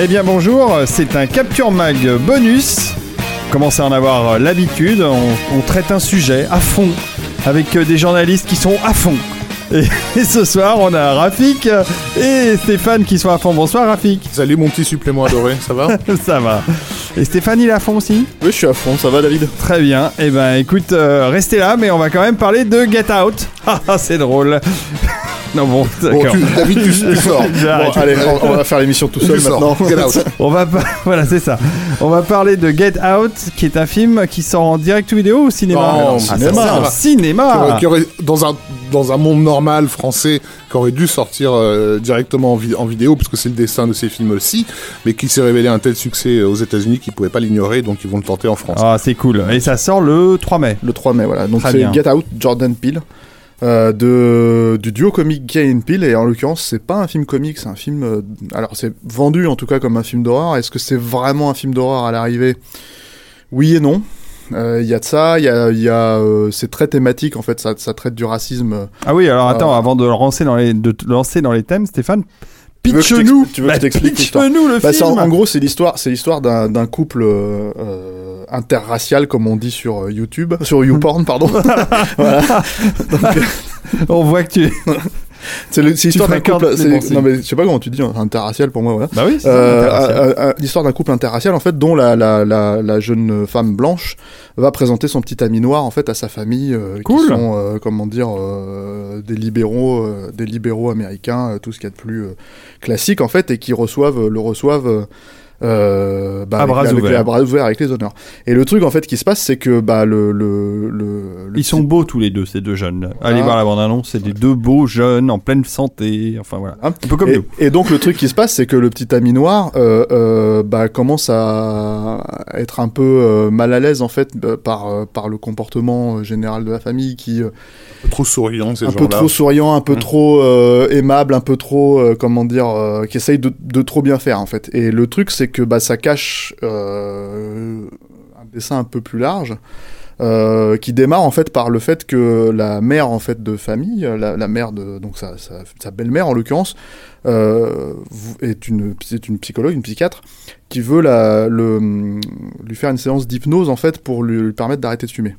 Eh bien bonjour, c'est un Capture Mag bonus. Commencez à en avoir l'habitude, on, on traite un sujet à fond avec euh, des journalistes qui sont à fond. Et, et ce soir, on a Rafik et Stéphane qui sont à fond. Bonsoir Rafik. Salut mon petit supplément adoré, ça va Ça va. Et Stéphane, il est à fond aussi Oui, je suis à fond, ça va David Très bien. Eh ben écoute, euh, restez là, mais on va quand même parler de Get Out. Ah, c'est drôle. non bon, Bon, d'accord. tu, David, tu, tu sors. Bon, allez, on, on va faire l'émission tout seul Tu sors. maintenant. Get out. On va pas... voilà, c'est ça. On va parler de Get Out, qui est un film qui sort en direct ou vidéo ou au cinéma Non, Ah, cinéma. ça cinéma. Qui aurait- qui aurait- dans, un, dans un monde normal français, qui aurait dû sortir euh, directement en, vi- en vidéo, parce que c'est le dessin de ces films aussi, mais qui s'est révélé un tel succès aux États-Unis qu'ils pouvaient pas l'ignorer, donc ils vont le tenter en France. Ah, c'est cool. Et ça sort le 3 mai. Le 3 mai, voilà. Donc c'est. Get Out, Jordan Peele, euh, de, du duo comique Gay and Peele, et en l'occurrence, c'est pas un film comique, c'est un film. euh, alors, c'est vendu en tout cas comme un film d'horreur. Est-ce que c'est vraiment un film d'horreur à l'arrivée? Oui et non. Euh, Il y a de ça, il y a, il y a euh, c'est très thématique en fait, ça, ça traite du racisme. euh, Ah oui, alors attends, Ah. avant de lancer dans les, de lancer dans les thèmes, Stéphane, pitch-nous tu veux que je t'explique l'histoire Pitch-nous le Bah, en, film en gros, c'est l'histoire, c'est l'histoire d'un, couple euh, euh, interracial, comme on dit sur euh, YouTube, sur YouPorn, pardon. voilà. Donc, euh, On voit que tu... c'est, l'histoire d'un couple. non mais je sais pas comment tu dis, hein, interracial pour moi, voilà. Bah oui, Euh, euh, euh, l'histoire d'un couple interracial en fait dont la, la, la, la jeune femme blanche va présenter son petit ami noir en fait à sa famille euh, Cool. qui sont euh, comment dire euh, des libéraux des libéraux américains tout ce qu'il y a de plus classique en fait et qui reçoivent le reçoivent euh, bah, À avec- bras avec, ouverts. à bras ouverts avec les honneurs. Et le truc en fait qui se passe, c'est que bah le le le, le Ils sont beaux tous les deux, ces deux jeunes. Allez Ah. voir la bande-annonce, c'est des deux beaux jeunes en pleine santé. Enfin voilà. Hein Un peu comme et, nous. et donc le truc qui se passe, c'est que le petit ami noir euh, euh, bah, commence à être un peu euh, mal à l'aise en fait euh, par euh, par le comportement euh, général de la famille, qui euh, Trop souriant, ces un peu trop souriant, un peu Mm. trop euh, aimable, un peu trop euh, comment dire, euh, qui essaye de, de trop bien faire en fait. Et le truc, c'est que bah ça cache euh, un dessin un peu plus large. euh, qui démarre en fait par le fait que la mère en fait de famille, la, mère de donc sa, belle-mère en l'occurrence, euh, est une c'est une psychologue, une psychiatre qui veut la, lui faire une séance d'hypnose en fait pour lui permettre d'arrêter de fumer.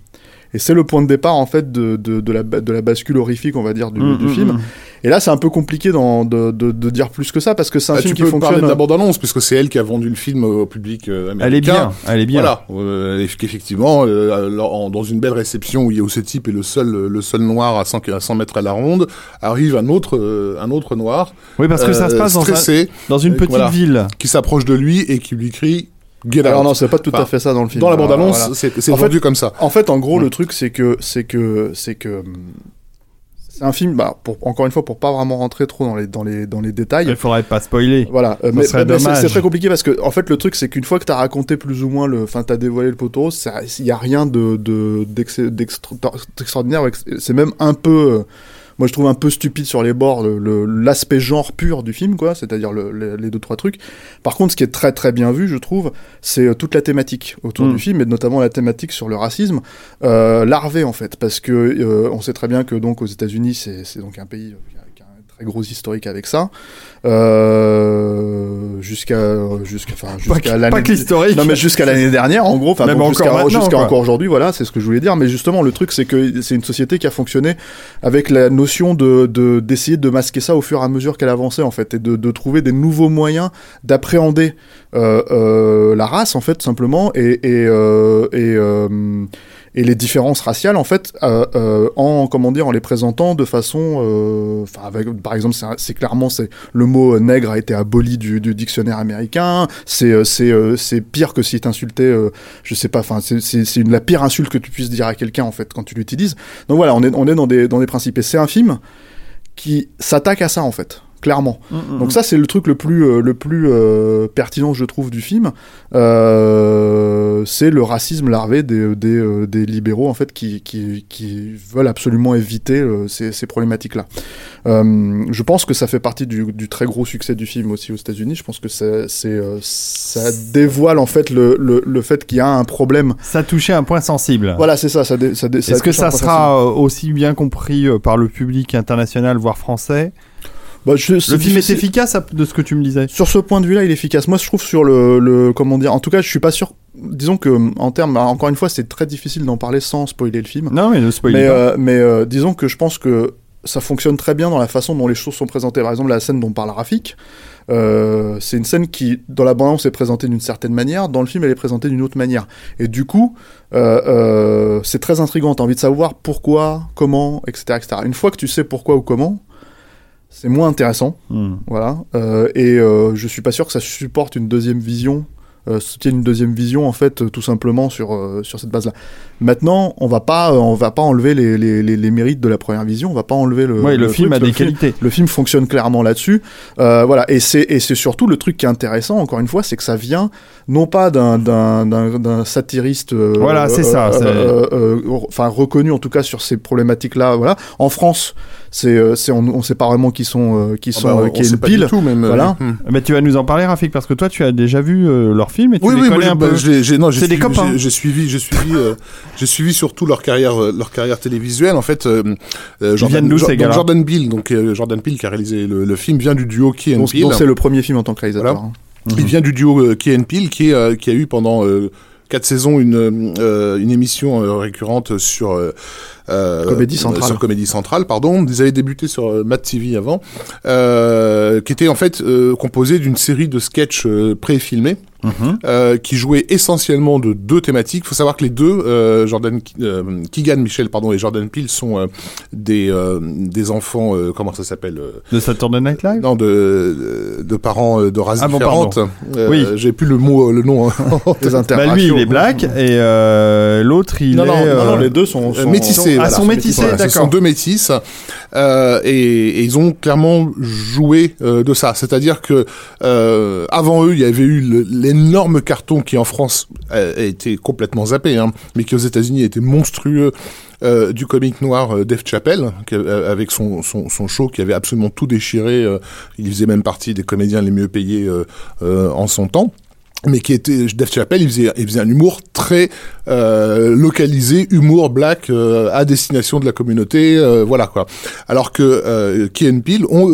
Et c'est le point de départ en fait de, de, de, la, de la bascule horrifique on va dire du, Mm, du mm, film. mm. Et là c'est un peu compliqué de, de, dire plus que ça parce que c'est un Ah, film tu qui peux parler fonctionne. de la bande-annonce, puisque c'est elle qui a vendu le film au public euh, américain. Elle est bien, elle est bien. Voilà, euh, et qu'effectivement, euh, en- dans une belle réception où, où ce type est le seul, le seul noir à 100, à 100 mètres à la ronde, arrive un autre, euh, un autre noir, Oui, parce que ça se euh, passe dans, un- stressé, dans une Euh, petite voilà. ville. qui s'approche de lui et qui lui crie Get Alors out. non c'est pas tout Enfin, à fait ça dans le film. Dans la bande-annonce, voilà. c'est En fait- vendu comme ça. En fait, en gros, Mm. le truc, c'est que, c'est que, c'est que, hum, c'est un film, bah, pour, encore une fois, pour pas vraiment rentrer trop dans les, dans les, dans les détails. Il faudrait pas spoiler. Voilà, euh, mais, c'est- très compliqué parce que en fait le truc c'est qu'une fois que t'as raconté plus ou moins le, enfin t'as dévoilé le poteau il y a rien de de d'ex- d'extra- d'extraordinaire, ex- c'est même un peu, euh, moi je trouve un peu stupide sur les bords le- le- l'aspect genre pur du film quoi, c'est-à-dire le- le- les deux trois trucs. Par contre ce qui est très très bien vu je trouve, c'est euh, toute la thématique autour Mm. du film et notamment la thématique sur le racisme euh, larvé en fait parce que euh, on sait très bien que donc aux États-Unis c'est c'est donc un pays très gros historique avec ça. Euh, jusqu'à jusqu'à enfin jusqu'à l'année non mais jusqu'à l'année dernière en gros enfin Même bon, encore jusqu'à quoi. encore aujourd'hui voilà c'est ce que je voulais dire. Mais justement le truc c'est que c'est une société qui a fonctionné avec la notion de de- d'essayer de, masquer ça au fur et à mesure qu'elle avançait en fait et de, de trouver des nouveaux moyens d'appréhender euh, euh, la race en fait simplement et et, euh, et, euh, et les différences raciales en fait euh, euh, en comment dire en les présentant de façon euh, avec par exemple c'est clairement c'est le mot euh, nègre a été aboli du, du dictionnaire américain. C'est euh, c'est euh, c'est pire que si t'insultais je sais pas enfin c'est la pire insulte que tu puisses dire à quelqu'un en fait quand tu l'utilises. Donc voilà on est on est dans des dans des principes. Et c'est un film qui s'attaque à ça en fait clairement. Donc ça c'est le truc le plus euh, le plus euh, pertinent je trouve du film. Euh, c'est le racisme larvé des des, euh, des libéraux en fait qui qui, qui veulent absolument éviter ces, ces problématiques là je pense que ça fait partie du, du très gros succès du film aussi aux États-Unis. Je pense que euh, ça dévoile en fait le le, le fait qu'il y a un problème. Ça touchait un point sensible. voilà c'est ça ça, ça, ça Est-ce que ça sera aussi bien compris par le public international, voire français? Bah, je- Le film est efficace de ce que tu me disais. Sur ce point de vue-là, il est efficace. Moi, je trouve sur le, le comment dire. En tout cas, je suis pas sûr. Disons que en termes, encore une fois, c'est très difficile d'en parler sans spoiler le film. Non, mais ne spoil mais pas. euh, mais euh, disons que je pense que ça fonctionne très bien dans la façon dont les choses sont présentées. Par exemple, la scène dont parle Rafik, euh, c'est une scène qui, dans la bande-annonce, est présentée d'une certaine manière, dans le film, elle est présentée d'une autre manière. Et du coup, euh, euh, c'est très intriguant. T'as envie de savoir pourquoi, comment, etc., etc. Une fois que tu sais pourquoi ou comment, c'est moins intéressant. Hmm. Voilà. Euh, et euh, je suis pas sûr que ça supporte une deuxième vision, euh, soutienne une deuxième vision en fait, tout simplement sur euh, sur cette base-là. Maintenant, on va pas, on va pas enlever les, les, les, les mérites de la première vision. On va pas enlever le. Ouais, le, film truc. a Le des film- qualités. le film fonctionne clairement là-dessus. Voilà, et c'est et c'est surtout le truc qui est intéressant. Encore une fois, c'est que ça vient non pas d'un satiriste. Voilà, c'est ça, Enfin, reconnu en tout cas sur ces problématiques-là. Voilà. En France, c'est euh, c'est on, on sait pas vraiment qui sont euh, qui Ah sont bah, euh, on qui est sait une pas pile. du tout, même. Voilà. Mais tu vas nous en parler, Rafik, parce que toi, tu as déjà vu euh, leur film et tu Oui, les oui, connais moi, j'ai- un bah, peu. j'ai- non, j'ai C'est des suivi- copains. j'ai- J'ai suivi, j'ai suivi, euh, j'ai suivi surtout leur carrière, euh, leur carrière télévisuelle. En fait, euh, euh, viennent d'où, Jo- ces donc gars-là Jordan Peele, donc euh, Jordan Peele qui a réalisé le, le film vient du duo Key and Peele. c'est le premier film en tant que réalisateur. Voilà. hein. Il vient du duo Key and Peele qui, est, euh, qui a eu pendant euh, quatre saisons une, euh, une émission euh, récurrente sur Comédie Centrale. Sur Comédie Centrale, pardon. Ils avaient débuté sur euh, Mad TV avant, euh, qui était en fait euh, composé d'une série de sketchs euh, pré-filmés. euh, qui jouaient essentiellement de deux thématiques. Il faut savoir que les deux, euh, Jordan euh, Keegan Michel pardon et Jordan Peele sont euh, des euh, des enfants euh, comment ça s'appelle euh, De Saturday Night Live? non, de, de parents euh, de races Ah bon, différentes. Euh, Oui. J'ai plus le mot, le nom. hein. Les Bah, lui, il est black et euh, l'autre, il Non, est. non, non, non, euh, les deux sont, Euh, sont métissés. Ah, voilà. sont métissés, Voilà, Ce d'accord. sont deux métisses. Euh, et, et ils ont clairement joué euh, de ça. C'est-à-dire que euh, avant eux, il y avait eu l'énorme carton qui en France a, été complètement zappé, hein, mais qui aux États-Unis était monstrueux. euh, du comique noir euh, Dave Chappelle, euh, avec son, son, son show qui avait absolument tout déchiré. euh, il faisait même partie des comédiens les mieux payés euh, euh, en son temps mais qui était Dave Chappelle, il faisait, il faisait un humour très euh, localisé, humour black euh, à destination de la communauté, euh, voilà quoi. Alors que euh, Key and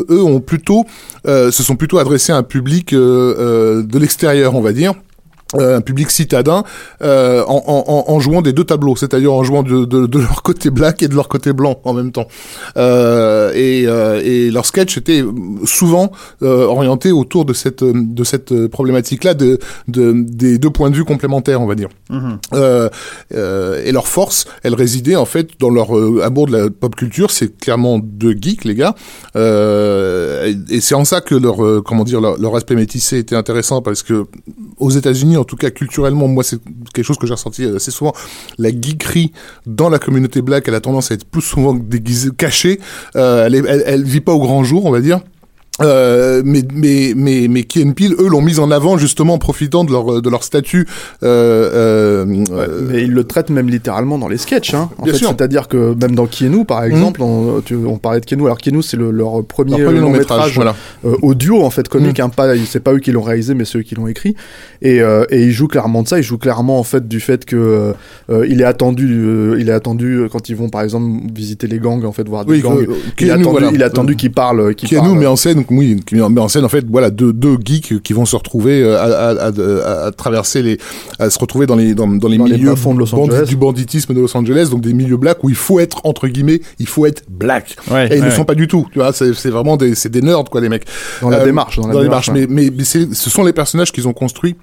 eux, ont plutôt, euh, se sont plutôt adressés à un public euh, euh, de l'extérieur, on va dire. Euh, un public citadin euh, en, en, en jouant des deux tableaux, c'est-à-dire en jouant de, de, de leur côté black et de leur côté blanc en même temps. Euh, et, euh, et leur sketch était souvent euh, orienté autour de cette de cette problématique-là de, de des deux points de vue complémentaires, on va dire. Euh, euh, et leur force, elle résidait en fait dans leur euh, amour de la pop culture. C'est clairement deux geeks, les gars. Euh, et et c'est en ça que leur euh, comment dire leur, leur aspect métissé était intéressant parce que aux États-Unis, tout cas culturellement, moi c'est quelque chose que j'ai ressenti assez souvent. La geekerie dans la communauté black, elle a tendance à être plus souvent déguisée, cachée. Euh, elle, est- elle, elle vit pas au grand jour, on va dire. Euh, mais mais mais mais Key and Peele, eux l'ont mise en avant justement en profitant de leur de leur statut euh, euh, Mais ils le traitent même littéralement dans les sketchs. Hein. En Bien fait, sûr. Mhm. c'est-à-dire que même dans Kienu, par exemple, on, tu- on parlait de Kienu. Alors Kienu, c'est le- leur premier, leur premier long métrage, voilà. euh, audio en fait comique. Mm. Hein, pas, c'est pas eux qui l'ont réalisé, mais ceux qui l'ont écrit. Et, euh, et ils jouent clairement de ça. Ils jouent clairement en fait du fait que euh, il est attendu, euh, il est attendu quand ils vont par exemple visiter les gangs en fait voir des Oui, gangs. il, Keanu, est attendu, voilà. il est attendu qu'ils parlent, qu'ils qui nous parlent. met en scène, oui, qui met en scène en fait, voilà, deux, deux geeks qui vont se retrouver euh, à, à, à, à traverser les, à se retrouver dans les dans, dans les Dans les milieux bas-fonds de Los bandi- Angeles. du banditisme de Los Angeles, donc des milieux blacks où il faut être entre guillemets, il faut être black. Ouais, et ils ne ouais. sont pas du tout, tu vois, c'est vraiment des, c'est des nerds quoi les mecs. Dans la Euh, démarche, dans la démarche, mais mais, mais c'est- ce sont les personnages qu'ils ont construits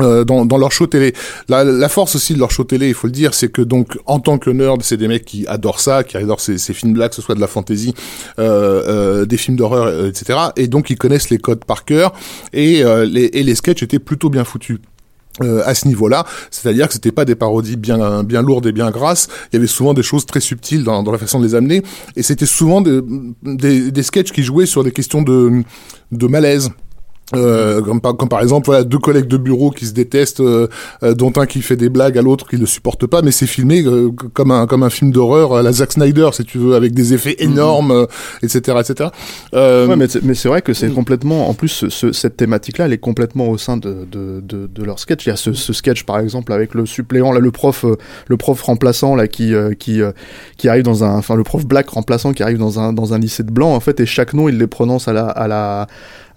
euh, dans, dans leur show télé. La, la force aussi de leur show télé, il faut le dire, c'est que donc en tant que nerd, c'est des mecs qui adorent ça, qui adorent ces, ces films là, que ce soit de la fantasy, euh, euh, des films d'horreur, euh, etc. Et donc ils connaissent les codes par cœur et, euh, les, et les sketchs étaient plutôt bien foutus. Euh, à ce niveau-là, c'est-à-dire que c'était pas des parodies bien bien lourdes et bien grasses. Il y avait souvent des choses très subtiles dans, dans la façon de les amener, et c'était souvent des, des, des sketchs qui jouaient sur des questions de de malaise. Euh, comme, par, comme par exemple voilà deux collègues de bureau qui se détestent euh, euh, dont un qui fait des blagues à l'autre qui ne supporte pas mais c'est filmé euh, comme un comme un film d'horreur à la Zack Snyder si tu veux avec des effets énormes euh, etc etc euh, Ouais, mais c'est- mais c'est vrai que c'est complètement. En plus, ce- ce- cette thématique-là, elle est complètement au sein de, de, de, de leur sketch. Il y a ce, ce sketch, par exemple, avec le suppléant, là, le prof, euh, le prof remplaçant, là, qui, euh, qui, euh, qui arrive dans un, enfin, le prof black remplaçant qui arrive dans un, dans un lycée de blanc, en fait, et chaque nom, il les prononce à la, à la,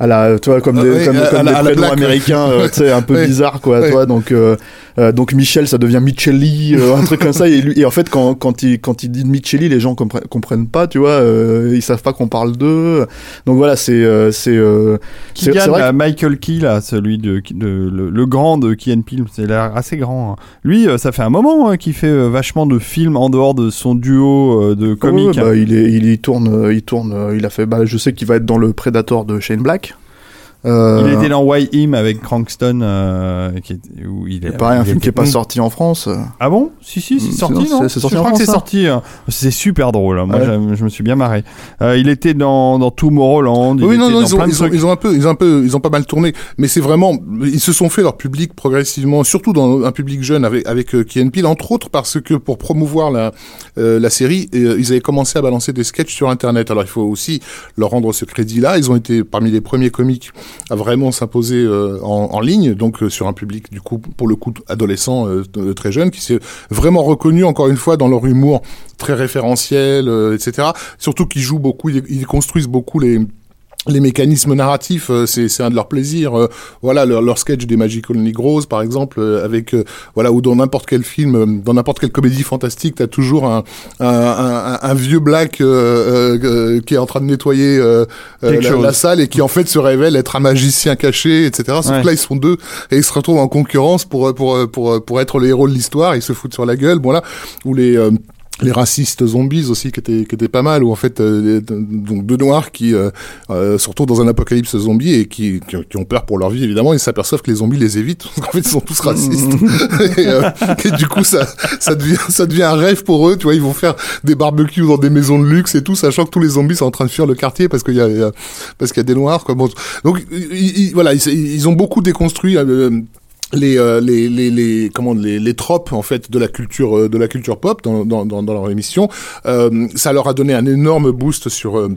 à la, tu vois, comme Ah des, oui, comme, à- comme à la- des à prénoms ouais. américains, euh, tu sais, un peu Ouais. bizarres, quoi, Ouais. tu vois. Donc, euh, euh, donc Michel, ça devient Micheli, euh, un truc comme ça. Et, lui, et en fait, quand, quand il, quand il dit Micheli, les gens comprennent, comprennent pas, tu vois, euh, ils savent pas qu'on parle d'eux. Donc voilà, c'est, euh, c'est, euh, Qui c'est- vrai là, Michael Key, là, celui de, de- le, le grand de Key and Peele, c'est l'air assez grand. hein. Lui, euh, ça fait un moment hein, qu'il fait euh, vachement de films en dehors de son duo euh, de comiques. Ouais, bah, il est, il, il tourne, euh, il tourne, euh, il a fait, bah, je sais qu'il va être dans le Predator de Shane Black. Euh, Il était dans Why Him avec Cranston, euh, qui est- où il est. pareil, un il film qui est pas sorti en France. Ah bon? Si, si, c'est Mm, sorti, non? c'est sorti Je crois que c'est ça sorti. hein. C'est super drôle. hein. Moi, Ouais. je me suis bien marré. Euh, il était dans, dans Tomorrowland. il oui, non, était non, dans ils ont, plein de ils, ont, trucs. ils ont un peu, ils ont un peu, ils ont pas mal tourné, mais c'est vraiment, ils se sont fait leur public progressivement, surtout dans un public jeune avec avec euh, Key Peele, entre autres parce que pour promouvoir la euh, la série, euh, ils avaient commencé à balancer des sketchs sur Internet. Alors il faut aussi leur rendre ce crédit-là. Ils ont été parmi les premiers comiques à vraiment s'imposer euh, en, en ligne, donc euh, sur un public du coup pour le coup adolescent euh, très jeune, qui s'est vraiment reconnu encore une fois dans leur humour très référentiel, etc. Surtout qu'ils jouent beaucoup, ils, ils construisent beaucoup les les mécanismes narratifs, euh, c'est c'est un de leurs plaisirs. euh, voilà leur, leur sketch des Magical Negroes, par exemple, euh, avec voilà ou dans n'importe quel film, dans n'importe quelle comédie fantastique, t'as toujours un, un, un, un vieux black euh, euh, qui est en train de nettoyer euh, la, salle et qui en fait se révèle être un magicien caché, etc. Sauf Ouais. que là ils sont deux et ils se retrouvent en concurrence pour pour pour pour être les héros de l'histoire. Ils se foutent sur la gueule, voilà. Ou les euh, les racistes zombies aussi qui étaient qui étaient pas mal ou en fait euh, donc deux noirs qui euh, euh, se retrouvent dans un apocalypse zombie et qui, qui qui ont peur pour leur vie évidemment ils s'aperçoivent que les zombies les évitent parce qu'en fait ils sont tous racistes. Et, euh, et du coup ça ça devient ça devient un rêve pour eux tu vois ils vont faire des barbecues dans des maisons de luxe et tout sachant que tous les zombies sont en train de fuir le quartier parce qu'il y a, parce qu'il y a des noirs quoi. Bon donc ils, ils- voilà ils, ils ont beaucoup déconstruit euh, les, euh, les, les, les, comment, les, les tropes en fait de la culture euh, de la culture pop dans, dans, dans, dans leur émission. Euh, ça leur a donné un énorme boost sur euh,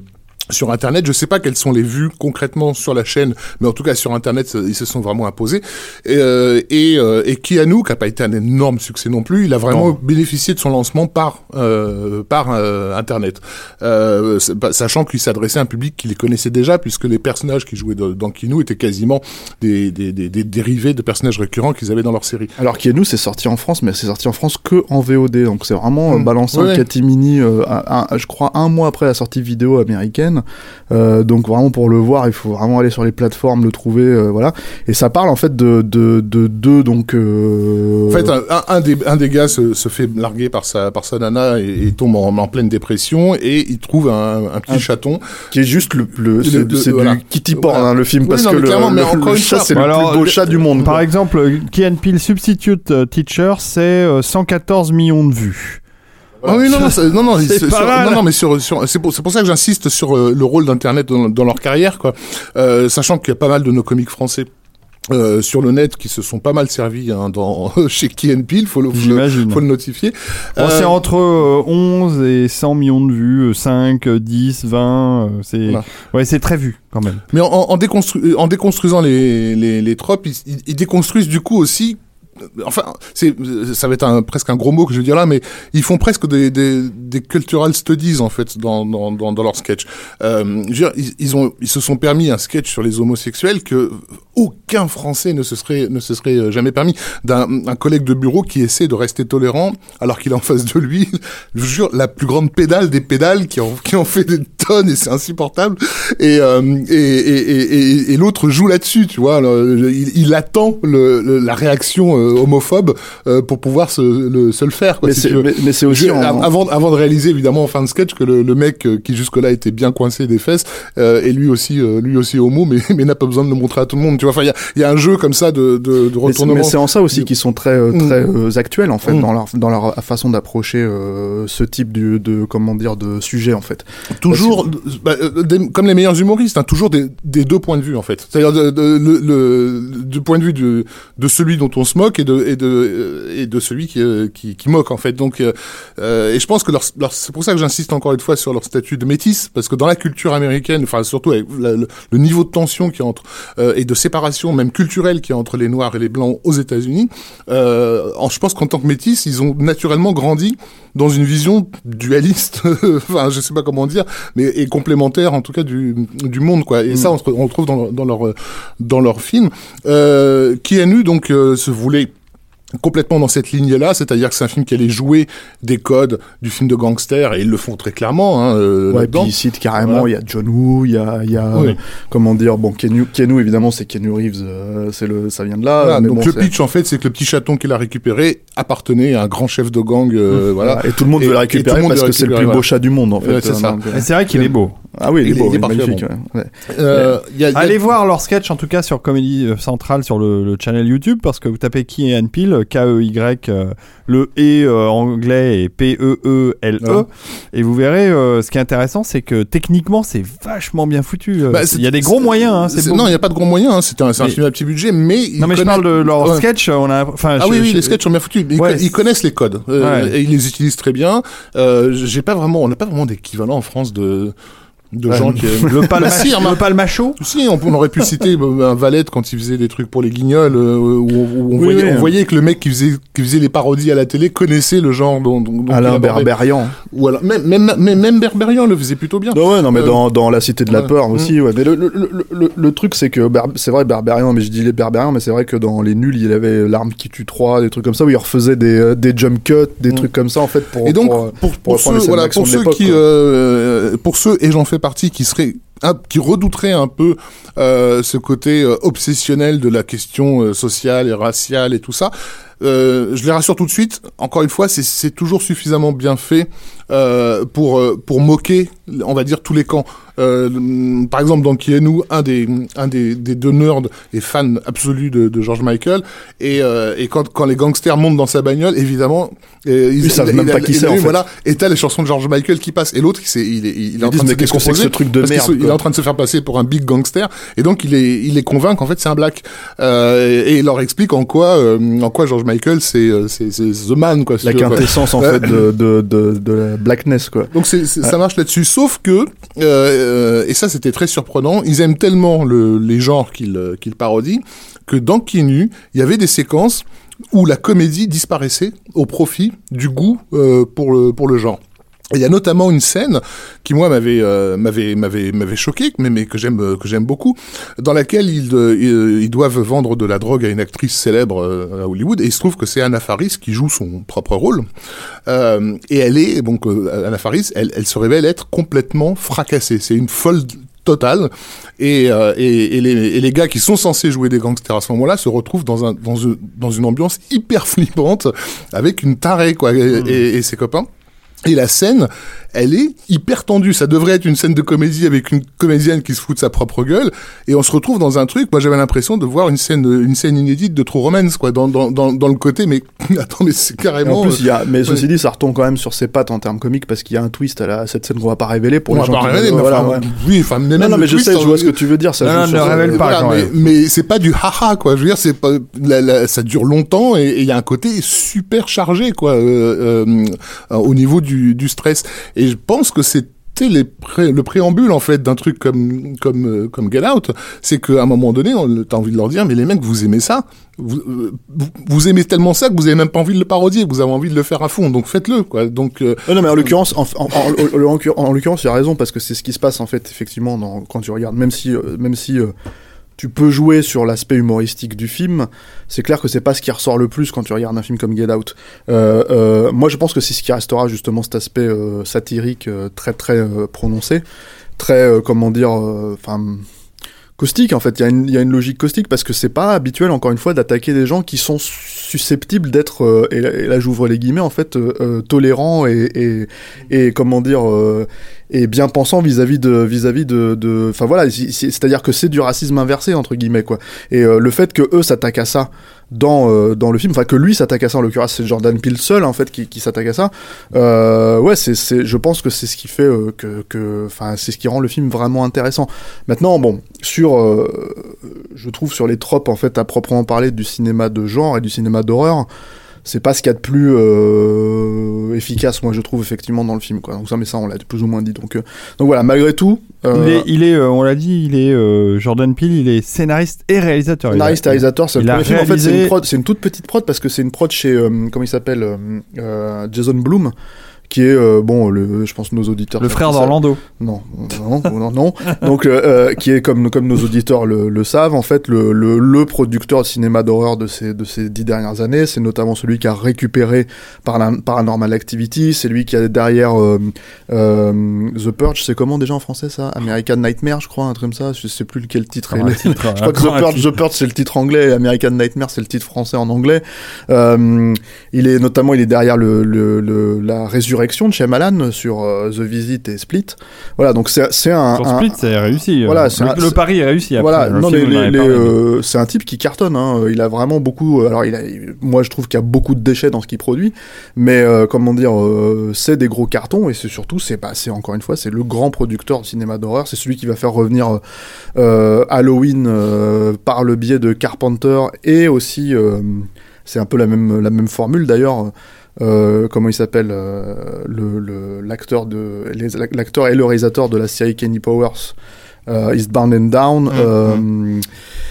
sur Internet, je sais pas quelles sont les vues concrètement sur la chaîne, mais en tout cas sur Internet, ils se sont vraiment imposés. Et, euh, et, euh, et Keanu, qui a pas été un énorme succès non plus, il a vraiment bénéficié de son lancement par euh, par euh, Internet, euh, sachant qu'il s'adressait à un public qui les connaissait déjà, puisque les personnages qui jouaient dans, dans Keanu étaient quasiment des, des, des, des dérivés de personnages récurrents qu'ils avaient dans leur série. Alors Keanu, c'est sorti en France, mais c'est sorti en France que en VOD. Donc c'est vraiment euh, Mm. balancé Ouais, catimini, euh, je crois, un mois après la sortie vidéo américaine. Euh, donc vraiment pour le voir, il faut vraiment aller sur les plateformes, le trouver, euh, voilà. Et ça parle en fait de de de deux donc. euh, En fait, un, un- des, un des gars se, se fait larguer par sa, par sa nana et, et tombe en, en pleine dépression et il trouve un, un petit Un- chaton. qui est juste le, le, c'est le- c'est voilà. du kitty porn Voilà. hein, le film Oui, parce non, que mais le, le- le chat c'est le Alors, plus beau le- chat du monde. Par quoi. exemple, Key and Peele Substitute Teacher, c'est euh, 114 millions de vues. Ah oui, non, non, ça- non, non, sur- non, non, mais sur, sur, c'est pour, c'est pour ça que j'insiste sur euh, le rôle d'Internet dans, dans leur carrière, quoi. Euh, sachant qu'il y a pas mal de nos comiques français. euh, sur le net qui se sont pas mal servis hein, dans chez Key Peele, faut le, faut le, J'imagine. faut le notifier. Bon, Euh, C'est entre euh, 11 et 100 millions de vues, euh, 5, euh, 10, 20, euh, c'est Voilà. ouais, c'est très vu quand même. Mais en, en, déconstru- en déconstruisant les, les, les tropes, ils- ils déconstruisent du coup aussi enfin, c'est, ça va être un, presque un gros mot que je vais dire là, mais ils font presque des, des, des cultural studies en fait dans dans dans, leur sketch. Euh, ils, ils se sont permis un sketch sur les homosexuels que aucun Français ne se serait ne se serait jamais permis. D'un un collègue de bureau qui essaie de rester tolérant alors qu'il est en face de lui, je jure, la plus grande pédale des pédales qui en qui fait des tonnes et c'est insupportable. Et euh, et et, et, l'autre joue là-dessus, tu vois. Il attend le, le- la réaction euh, homophobe euh, pour pouvoir se le, se le faire. Quoi, Mais si c'est- aussi en- avant avant de réaliser évidemment en fin de sketch que le, le mec euh, qui jusque là était bien coincé des fesses euh, est lui aussi euh, lui aussi homo, mais mais n'a pas besoin de le montrer à tout le monde. Tu vois. Enfin, il y a y a un jeu comme ça de de, de retournement. Mais c'est en ça aussi qu'ils sont très euh, Mm. très euh, actuels en fait Mm. dans leur dans leur façon d'approcher euh, ce type de, de comment dire de sujet en fait. toujours bah, euh, des- comme les meilleurs humoristes hein, toujours des, des deux points de vue en fait c'est-à-dire de, de- le, le- du point de vue de, de celui dont on se moque et de et de et de celui qui, euh, qui, qui moque en fait donc euh, euh, et je pense que leur, leur- c'est pour ça que j'insiste encore une fois sur leur statut de métis parce que dans la culture américaine enfin surtout avec la- le, le niveau de tension qui entre euh, et de séparation même culturelle qui est entre les noirs et les blancs aux États-Unis euh, en- je pense qu'en tant que métis ils ont naturellement grandi dans une vision dualiste, enfin je sais pas comment dire, mais et complémentaire en tout cas du, du monde quoi. Et ça on, se re- on le trouve dans, dans leur dans leur film. Euh, Keanu donc se voulait complètement dans cette ligne-là, c'est-à-dire que c'est un film qui allait jouer des codes du film de gangster et ils le font très clairement hein, euh, Ouais, puis ils citent carrément, Voilà. il y a John Woo, il y a, il y a Oui. euh, comment dire, bon, Keanu, Keanu évidemment, c'est Keanu Reeves, euh, c'est le, ça vient de là. Voilà, mais donc bon, le pitch en fait, c'est que le petit chaton qu'il a récupéré appartenait à un grand chef de gang, euh, voilà. Et tout le monde Et- veut le et tout récupérer le monde parce que c'est le plus beau chat du monde en fait. Ouais, c'est euh, ça. c'est vrai qu'il est beau. Ah oui, il, est est- beau, il est magnifique. parfait, ouais. Ouais. Euh, il y a- il y a- Allez voir leur sketch en tout cas sur Comédie euh, Centrale sur le, le channel YouTube parce que vous tapez Key et Peele, K-E-Y, euh, le E euh, anglais et P-E-E-L-E Ouais. et vous verrez euh, ce qui est intéressant c'est que techniquement c'est vachement bien foutu. euh, Bah, il y a des gros moyens, hein. Non, il n'y a pas de gros moyens. hein, C'est un, Mais- film à petit budget, mais ils Non mais je parle de leur Ouais. sketch, on a enfin Ah je- oui, oui, je- les sketchs sont bien foutus. Ils, Ouais, co- ils connaissent les codes. Euh, Ouais. Et ils les utilisent très bien. Euh, j'ai pas vraiment, on n'a pas vraiment d'équivalent en France de, de Ouais. gens qui. le pal Bah, si, le remarque. pal macho. Si, on, on aurait pu citer euh, un Valette quand il faisait des trucs pour les guignols, euh, où, où on, Oui, voyait, oui. on voyait que le mec qui faisait, qui faisait les parodies à la télé connaissait le genre dont, dont, Alain. Berberian. Ou alors, même, même, même, même Berberian le faisait plutôt bien. Non, ouais, non, mais Euh, dans, dans La Cité de la ouais. Peur aussi, ouais. Mais le, le, le, le, le truc, c'est que c'est vrai, Berberian, mais je dis les Berberian, mais c'est vrai que dans Les Nuls, il avait L'arme qui tue 3, des trucs comme ça, où il refaisait des, euh, des jump cuts, des Mm. trucs comme ça, en fait, pour. Et donc, pour, pour, pour, les ceux, voilà, pour ceux qui, euh, pour ceux, et j'en fais qui seraient, un- qui redouteraient un peu euh, ce côté euh, obsessionnel de la question euh, sociale et raciale et tout ça, euh, je les rassure tout de suite. Encore une fois, c'est- toujours suffisamment bien fait euh, pour euh, pour moquer, on va dire tous les camps. Euh, par exemple, dans Keanu, un des un des, des deux nerds est fan absolu de, de George Michael et et quand quand les gangsters montent dans sa bagnole, évidemment, euh, Ils savent même pas qui c'est, en fait. Voilà, et t'as les chansons de George Michael qui passent et l'autre il, est il est en train de se ce truc de parce merde, il est en train de se faire passer pour un big gangster et donc il est il est convainc qu'en fait c'est un black et il leur explique en quoi en quoi George Michael c'est euh, c'est the man quoi si La quintessence, en fait, de, de, de, de la blackness, quoi. Donc ça marche là-dessus, sauf que euh, euh, et ça c'était très surprenant. Ils aiment tellement le, les genres qu'ils qu'ils parodient que dans Keanu, il y avait des séquences où la comédie disparaissait au profit du goût euh, pour le pour le genre. Il y a notamment une scène qui moi m'avait euh, m'avait m'avait m'avait choqué mais mais que j'aime que j'aime beaucoup dans laquelle ils, euh, ils ils doivent vendre de la drogue à une actrice célèbre euh, à Hollywood et il se trouve que c'est Anna Faris qui joue son propre rôle. Euh, et elle est donc euh, Anna Faris elle elle se révèle être complètement fracassée. C'est une folle totale. Et, euh, et, et, les, et les gars qui sont censés jouer des gangsters à ce moment-là se retrouvent dans un dans une dans une ambiance hyper flippante avec une tarée quoi et- et ses copains et la scène, elle est hyper tendue. Ça devrait être une scène de comédie avec une comédienne qui se fout de sa propre gueule. Et on se retrouve dans un truc. Moi, j'avais l'impression de voir une scène, une scène inédite de True Romance, quoi, dans, dans, dans, dans le côté. Mais attends, mais c'est Et carrément. en plus, il y a, mais ouais. ceci dit, ça retombe quand même sur ses pattes en termes comiques parce qu'il y a un twist à, la, à cette scène qu'on va pas révéler pour on les va gens pas qui révéler, veulent- mais voilà, enfin, ouais. oui, enfin, mais Non, non, mais je twist, sais, je vois ce que tu veux dire. Ça Non, non, ne révèle pas. Voilà, quand mais, mais c'est pas du haha quoi. Je veux dire, c'est pas la- la- ça dure longtemps et et il y a un côté super chargé quoi euh, euh, euh, au niveau du, du stress. Et je pense que c'est tu les pré- le préambule en fait d'un truc comme comme euh, comme Get Out, c'est qu'à un moment donné, on- t'as envie de leur dire, mais les mecs, vous aimez ça, vous, euh, vous, vous aimez tellement ça que vous avez même pas envie de le parodier, vous avez envie de le faire à fond, donc faites-le quoi. Donc euh, non, mais en l'occurrence, en, en, en- en- en- en l'occurrence, il a raison parce que c'est ce qui se passe en fait effectivement quand tu regardes, même si, même si tu peux jouer sur l'aspect humoristique du film, c'est clair que c'est pas ce qui ressort le plus quand tu regardes un film comme Get Out. Euh, euh, moi, je pense que c'est ce qui restera justement cet aspect euh, satirique très très prononcé, très comment dire, enfin. caustique en fait, il y, y a une logique caustique parce que c'est pas habituel encore une fois d'attaquer des gens qui sont susceptibles d'être, euh, et là, j'ouvre les guillemets en fait, euh, euh, tolérants et, et, comment dire, euh, et bien pensants vis-à-vis de, vis-à-vis de, enfin voilà, c'est- c'est- c'est-à-dire que c'est du racisme inversé entre guillemets quoi. Et le fait que eux s'attaquent à ça dans euh, dans le film, enfin que lui s'attaque à ça en l'occurrence, c'est Jordan Peele seul en fait qui, qui s'attaque à ça. Euh, ouais, c'est, je pense que c'est ce qui fait euh, que, que, enfin c'est ce qui rend le film vraiment intéressant. Maintenant, bon, sur, euh, je trouve sur les tropes en fait à proprement parler du cinéma de genre et du cinéma d'horreur, c'est pas ce qu'il y a de plus euh, efficace, moi je trouve effectivement dans le film quoi. Donc ça, mais ça on l'a plus ou moins dit. Donc, euh, donc voilà, malgré tout, euh, Il est, il est, on l'a dit, il est Jordan Peele, il est scénariste et réalisateur. Scénariste, réalisateur, c'est le premier film. En fait, c'est une prod, c'est une toute petite prod parce que c'est une prod chez, comment il s'appelle, Jason Bloom, qui est, euh, bon, le, je pense nos auditeurs. Le frère d'Orlando. Non, non, non, non. Donc, euh, euh, qui est comme comme nos auditeurs le, le savent, en fait, le, le, le producteur de cinéma d'horreur de ces de ces dix dernières années, c'est notamment celui qui a récupéré par la Paranormal Activity, c'est lui qui a derrière euh, The Purge, c'est comment déjà en français ça? American Nightmare, je crois, un truc comme ça. Je sais plus lequel titre. est. Titre, je crois que The Purge. The Purge c'est le titre anglais, et American Nightmare c'est le titre français en anglais. Il est notamment il est derrière le- la résurrection de Shyamalan sur euh, The Visit et Split. Voilà, donc c'est un, Sur un- Split, c'est réussi. Voilà, Euh, c'est le, un- le pari est réussi. Après, voilà, le non film, les- les, euh, c'est un type qui cartonne. Hein. Il a vraiment beaucoup. Alors il a, moi je trouve qu'il y a beaucoup de déchets dans ce qu'il produit, mais euh, comment dire, euh, c'est des gros cartons et c'est surtout c'est bah, encore une fois c'est le grand producteur de cinéma d'horreur. C'est celui qui va faire revenir euh, Halloween euh, par le biais de Carpenter et aussi euh, c'est un peu la même la même formule d'ailleurs. Euh, comment il s'appelle euh, le l'acteur de les- l'acteur et le réalisateur de la série Kenny Powers euh, Eastbound and Down euh,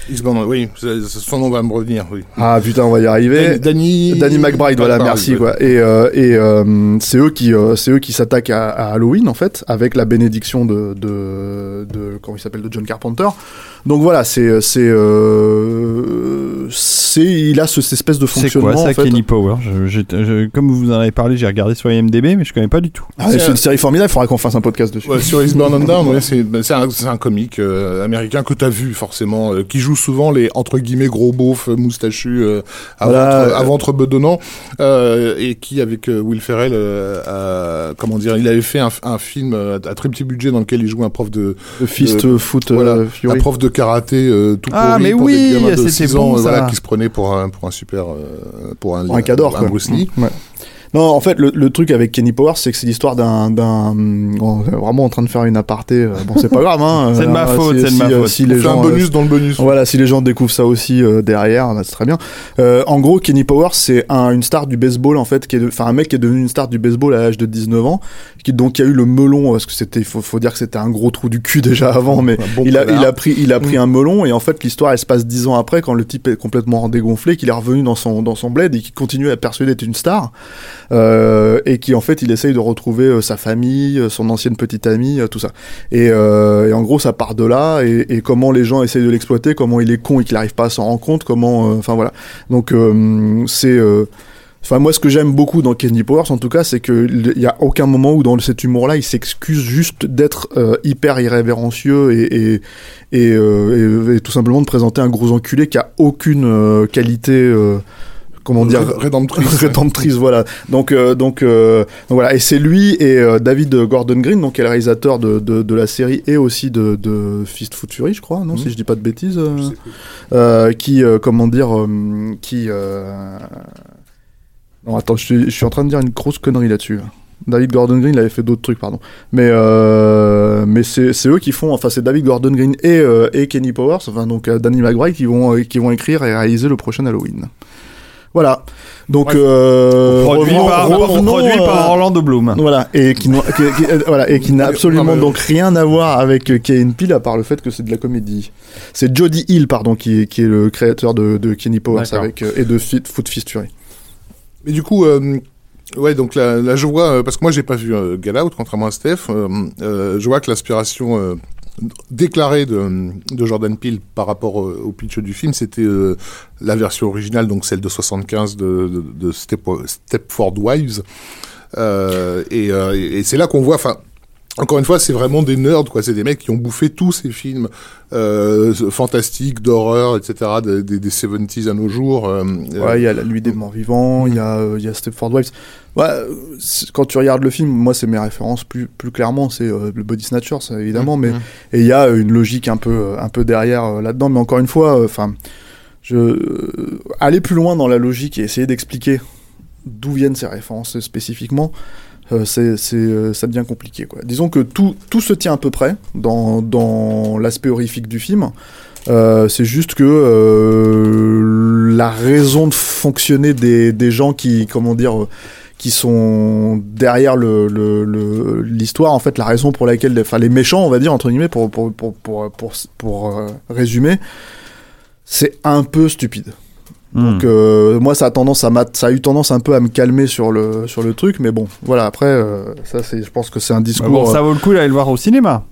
Eastbound, oui, c'est- c'est- son nom va me revenir, oui. ah putain on va y arriver Danny, Danny McBride, voilà, merci ouais. quoi. Et, euh, et euh, c'est eux qui, euh, c'est eux qui s'attaquent à, à Halloween en fait, avec la bénédiction de, de, de comment il s'appelle, de John Carpenter. Donc voilà, c'est, c'est, euh, c'est, il a ce, cette espèce de C'est fonctionnement quoi ça, en fait. Kenny Power je, j'ai- je- Comme vous en avez parlé, j'ai regardé sur IMDb, mais je connais pas du tout. Ah, c'est une série formidable, il faudra qu'on fasse un podcast dessus. Ouais, sur Eastbound and Down, ouais, c'est ben, c'est un, c'est un comique euh, américain que t'as vu forcément, euh, qui joue souvent les entre guillemets gros beaufs euh, moustachus euh, à, Voilà, ventre, à ventre bedonnant, euh, et qui avec euh, Will Ferrell, euh, a- comment dire, il avait fait un, un film euh, à très petit budget dans lequel il joue un prof de The Fist Foot voilà, euh, un prof de karaté euh, tout Ah, pourri mais pour oui, des gamins de c'était 6 bon, euh, voilà, qui se prenait pour un pour un super euh, pour un Pour un cador, un. Bruce Lee. Ouais. Non, en fait, le, le truc avec Kenny Powers, c'est que c'est l'histoire d'un, d'un, on est vraiment en train de faire une aparté. euh, Bon, c'est pas grave, hein. C'est de ma euh, faute, si- c'est de si, ma euh, faute. Si les gens, un bonus dans le bonus. Voilà, si les gens découvrent ça aussi euh, derrière, bah, c'est très bien. Euh, en gros, Kenny Powers, c'est un, une star du baseball en fait, qui est, enfin un mec qui est devenu une star du baseball à l'âge de 19 ans, qui donc a eu le melon, parce que c'était, faut, faut dire que c'était un gros trou du cul déjà avant, mais bon il a, il a pris, il a pris un melon et en fait l'histoire elle se passe 10 ans après quand le type est complètement dégonflé, qu'il est revenu dans son dans son bled et qui continue à persuader d'être une star et qui en fait il essaye de retrouver euh, sa famille, euh, son ancienne petite amie, euh, tout ça. Et, euh, et en gros ça part de là et, et comment les gens essayent de l'exploiter, comment il est con et qu'il n'arrive pas à s'en rendre compte, comment, euh, enfin voilà. Donc euh, c'est euh, Enfin, moi, ce que j'aime beaucoup dans Kenny Powers, en tout cas, c'est qu'il n'y a aucun moment où, dans cet humour-là, il s'excuse juste d'être euh, hyper irrévérencieux et, et, euh, et tout simplement de présenter un gros enculé qui a aucune euh, qualité. Comment dire Ré- rédemptrice. rédemptrice voilà. Donc euh, donc, euh, donc voilà. Et c'est lui et euh, David Gordon Green donc qui est le réalisateur de, de, de la série et aussi de, de Fist Food Fury je crois non si je dis pas de bêtises qui comment dire qui non attends je suis, je suis en train de dire une grosse connerie là-dessus là. David Gordon Green il avait fait d'autres trucs pardon. Mais euh, mais c'est c'est eux qui font enfin c'est David Gordon Green et euh, et Kenny Powers enfin donc euh, Danny McBride qui vont qui vont écrire et réaliser le prochain Halloween Voilà. Donc, Ouais. euh, Produit revenons- par, revenons, produit euh, par Orlando Bloom. Voilà, et qui, n'a- qui- qui- euh, voilà, et qui n'a absolument Non, mais- donc rien à voir avec euh, Key and Peele à part le fait que c'est de la comédie. C'est Jody Hill, pardon, qui est, qui est le créateur de, de Kenny Powers avec, euh, et de Foot Fist Fury. Mais du coup, euh, ouais, donc là, là je vois, euh, parce que moi j'ai pas vu euh, Get Out, contrairement à Steph, euh, euh, je vois que l'inspiration déclarée de, Jordan Peele par rapport au, pitch du film, c'était euh, la version originale, donc celle de 75 de, de, de Step, Stepford Wives. Euh, et euh, et- et c'est là qu'on voit, encore une fois, c'est vraiment des nerds, quoi. C'est des mecs qui ont bouffé tous ces films euh, fantastiques, d'horreur, etc., des, des, des 70s à nos jours. euh, Ouais, il y a La Nuit des Morts Vivants, il y a, euh, il y a Stepford Wives. Ouais, euh, quand tu regardes le film, moi, c'est mes références plus, plus clairement, c'est euh, le Body Snatcher, ça, évidemment, mais et il y a une logique un peu, euh, un peu derrière euh, là-dedans. Mais encore une fois, enfin, je euh, aller plus loin dans la logique et essayer d'expliquer d'où viennent ces références spécifiquement. Euh, c'est, euh, ça devient compliqué. Quoi. Disons que tout, tout se tient à peu près dans, dans l'aspect horrifique du film. Euh, c'est juste que la raison de fonctionner des, des gens qui, comment dire, qui sont derrière le, le, le- l'histoire, en fait, la raison pour laquelle, les méchants, on va dire entre guillemets, pour pour pour pour pour, pour, euh, résumer, c'est un peu stupide. Hmm. Donc euh, moi ça a tendance à ça a eu tendance un peu à me calmer sur le sur le truc mais bon voilà après euh, ça c'est je pense que c'est un Bah discours bon, euh, ça vaut le coup d'aller le voir au cinéma.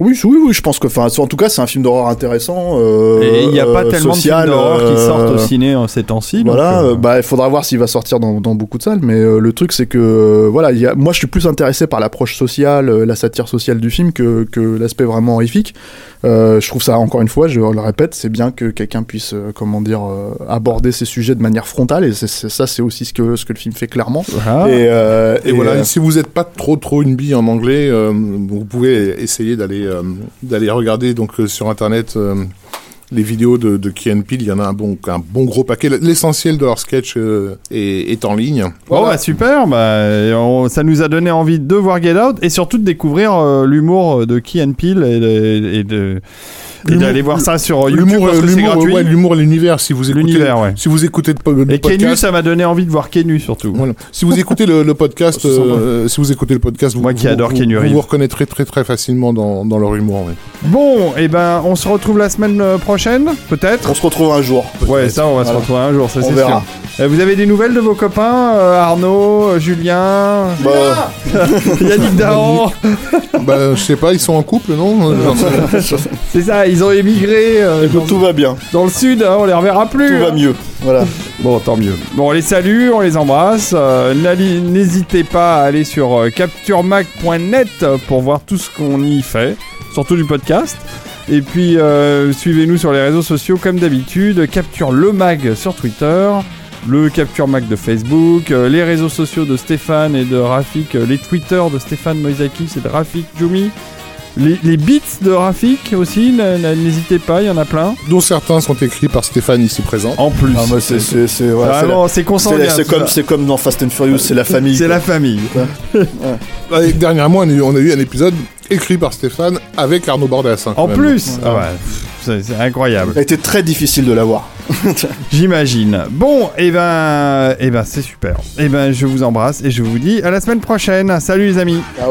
Oui oui oui je pense que enfin en tout cas c'est un film d'horreur intéressant euh, Et il n'y a pas euh, tellement social, de films d'horreur qui euh, sortent au ciné euh, ces temps-ci. donc, voilà, bah il faudra voir s'il va sortir dans, dans beaucoup de salles, mais euh, le truc c'est que euh, voilà, il y a, moi je suis plus intéressé par l'approche sociale, euh, la satire sociale du film que, que l'aspect vraiment horrifique. Euh, je trouve ça encore une fois, je le répète, c'est bien que quelqu'un puisse euh, comment dire euh, aborder ces sujets de manière frontale et ça c'est aussi ce que ce que le film fait clairement. voilà. Et, euh, Et, voilà, euh, et si vous n'êtes pas trop trop une bille en anglais, euh, vous pouvez essayer d'aller euh, d'aller regarder donc euh, sur internet euh, les vidéos de, de Key and. Il y en a un bon un bon gros paquet. L'essentiel de leur sketch est, est en ligne. Bon bah super, bah, ça nous a donné envie de voir Get Out et surtout de découvrir l'humour de Key and et de et d'aller voir ça sur YouTube L'humour, parce que c'est l'humour, gratuit. ouais, l'humour et l'univers. Si vous écoutez, L'univers, ouais. si vous écoutez le, le et Kenu, podcast, ça m'a donné envie de voir Kenu surtout. Voilà. Si vous écoutez le, le podcast, sympa. euh, si vous écoutez le podcast, vous, Moi qui vous- adore vous, vous, vous reconnaîtrez très très facilement dans, dans leur humour. ouais. Bon, et ben on se retrouve la semaine euh, prochaine, peut-être? on se retrouve un jour. Ouais, ça on va se retrouver un jour, ça On c'est verra. sûr. Euh, Vous avez des nouvelles de vos copains, euh, Arnaud, euh, Julien, Bah, Yannick Dahan bah, je sais pas, ils sont en couple, non? C'est ça, ils ont émigré euh, écoute, tout va bien, dans le sud, hein, on les reverra plus. tout va hein. mieux. Voilà. Bon, tant mieux. Bon, on les salue, on les embrasse. Euh, N'hésitez pas à aller sur euh, capturemac.net pour voir tout ce qu'on y fait, surtout du podcast. Et puis, suivez-nous sur les réseaux sociaux comme d'habitude. Capture le mag sur Twitter, le Capture Mag de Facebook, euh, les réseaux sociaux de Stéphane et de Rafik, euh, les Twitter de Stéphane Moisakis et de Rafik Jumi. Les, les beats de Rafik aussi, n'hésitez pas, il y en a plein. dont certains sont écrits par Stéphane ici présent. En plus. Ah, c'est c'est consanguin. c'est comme dans Fast and Furious, c'est la famille. C'est la famille. Et dernièrement, on a, eu, on a eu un épisode écrit par Stéphane avec Arnaud Bordas. hein, En même. plus, ah ouais, c'est c'est incroyable. Ça a été très difficile de l'avoir. J'imagine. Bon, et ben, et ben, c'est super. Et ben, je vous embrasse et je vous dis à la semaine prochaine. Salut les amis. Ciao.